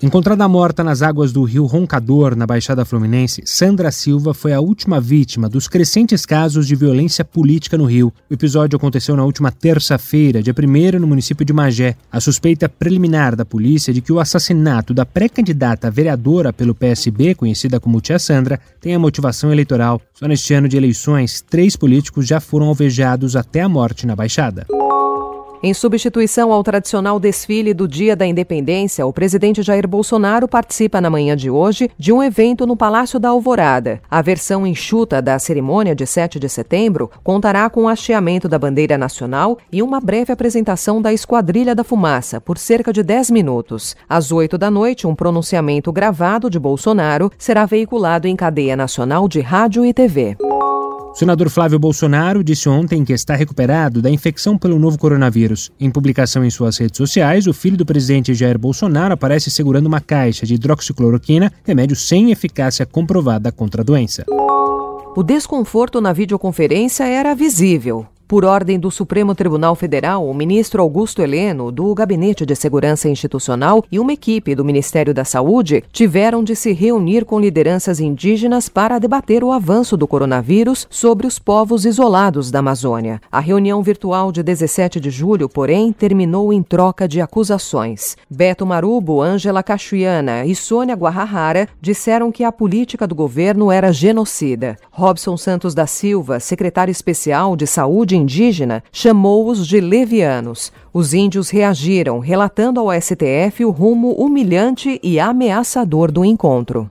Encontrada morta nas águas do rio Roncador, na Baixada Fluminense, Sandra Silva foi a última vítima dos crescentes casos de violência política no Rio. O episódio aconteceu na última terça-feira, dia 1 no município de Magé. A suspeita preliminar da polícia de que o assassinato da pré-candidata vereadora pelo PSB, conhecida como Tia Sandra, tem a motivação eleitoral. Só neste ano de eleições, três políticos já foram alvejados até a morte na Baixada. Em substituição ao tradicional desfile do Dia da Independência, o presidente Jair Bolsonaro participa na manhã de hoje de um evento no Palácio da Alvorada. A versão enxuta da cerimônia de 7 de setembro contará com o hasteamento da bandeira nacional e uma breve apresentação da Esquadrilha da Fumaça, por cerca de 10 minutos. Às 8 da noite, um pronunciamento gravado de Bolsonaro será veiculado em cadeia nacional de rádio e TV. O senador Flávio Bolsonaro disse ontem que está recuperado da infecção pelo novo coronavírus. Em publicação em suas redes sociais, o filho do presidente Jair Bolsonaro aparece segurando uma caixa de hidroxicloroquina, remédio sem eficácia comprovada contra a doença. O desconforto na videoconferência era visível. Por ordem do Supremo Tribunal Federal, o ministro Augusto Heleno, do Gabinete de Segurança Institucional e uma equipe do Ministério da Saúde tiveram de se reunir com lideranças indígenas para debater o avanço do coronavírus sobre os povos isolados da Amazônia. A reunião virtual de 17 de julho, porém, terminou em troca de acusações. Beto Marubo, Ângela Cachuiana e Sônia Guarrahara disseram que a política do governo era genocida. Robson Santos da Silva, secretário especial de Saúde indígena chamou-os de levianos. Os índios reagiram, relatando ao STF o rumo humilhante e ameaçador do encontro.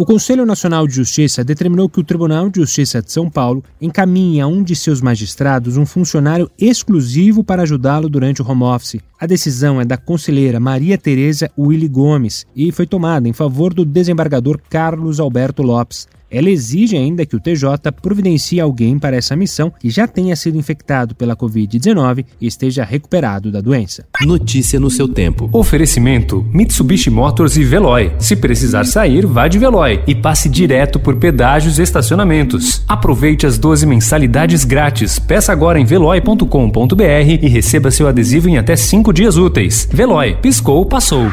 O Conselho Nacional de Justiça determinou que o Tribunal de Justiça de São Paulo encaminhe a um de seus magistrados um funcionário exclusivo para ajudá-lo durante o home office. A decisão é da conselheira Maria Tereza Willy Gomes e foi tomada em favor do desembargador Carlos Alberto Lopes. Ela exige ainda que o TJ providencie alguém para essa missão que já tenha sido infectado pela Covid-19 e esteja recuperado da doença. Notícia no seu tempo. Oferecimento: Mitsubishi Motors e Veloy. Se precisar sair, vá de Veloy e passe direto por pedágios e estacionamentos. Aproveite as 12 mensalidades grátis. Peça agora em veloy.com.br e receba seu adesivo em até 5 dias úteis. Veloy, piscou, passou.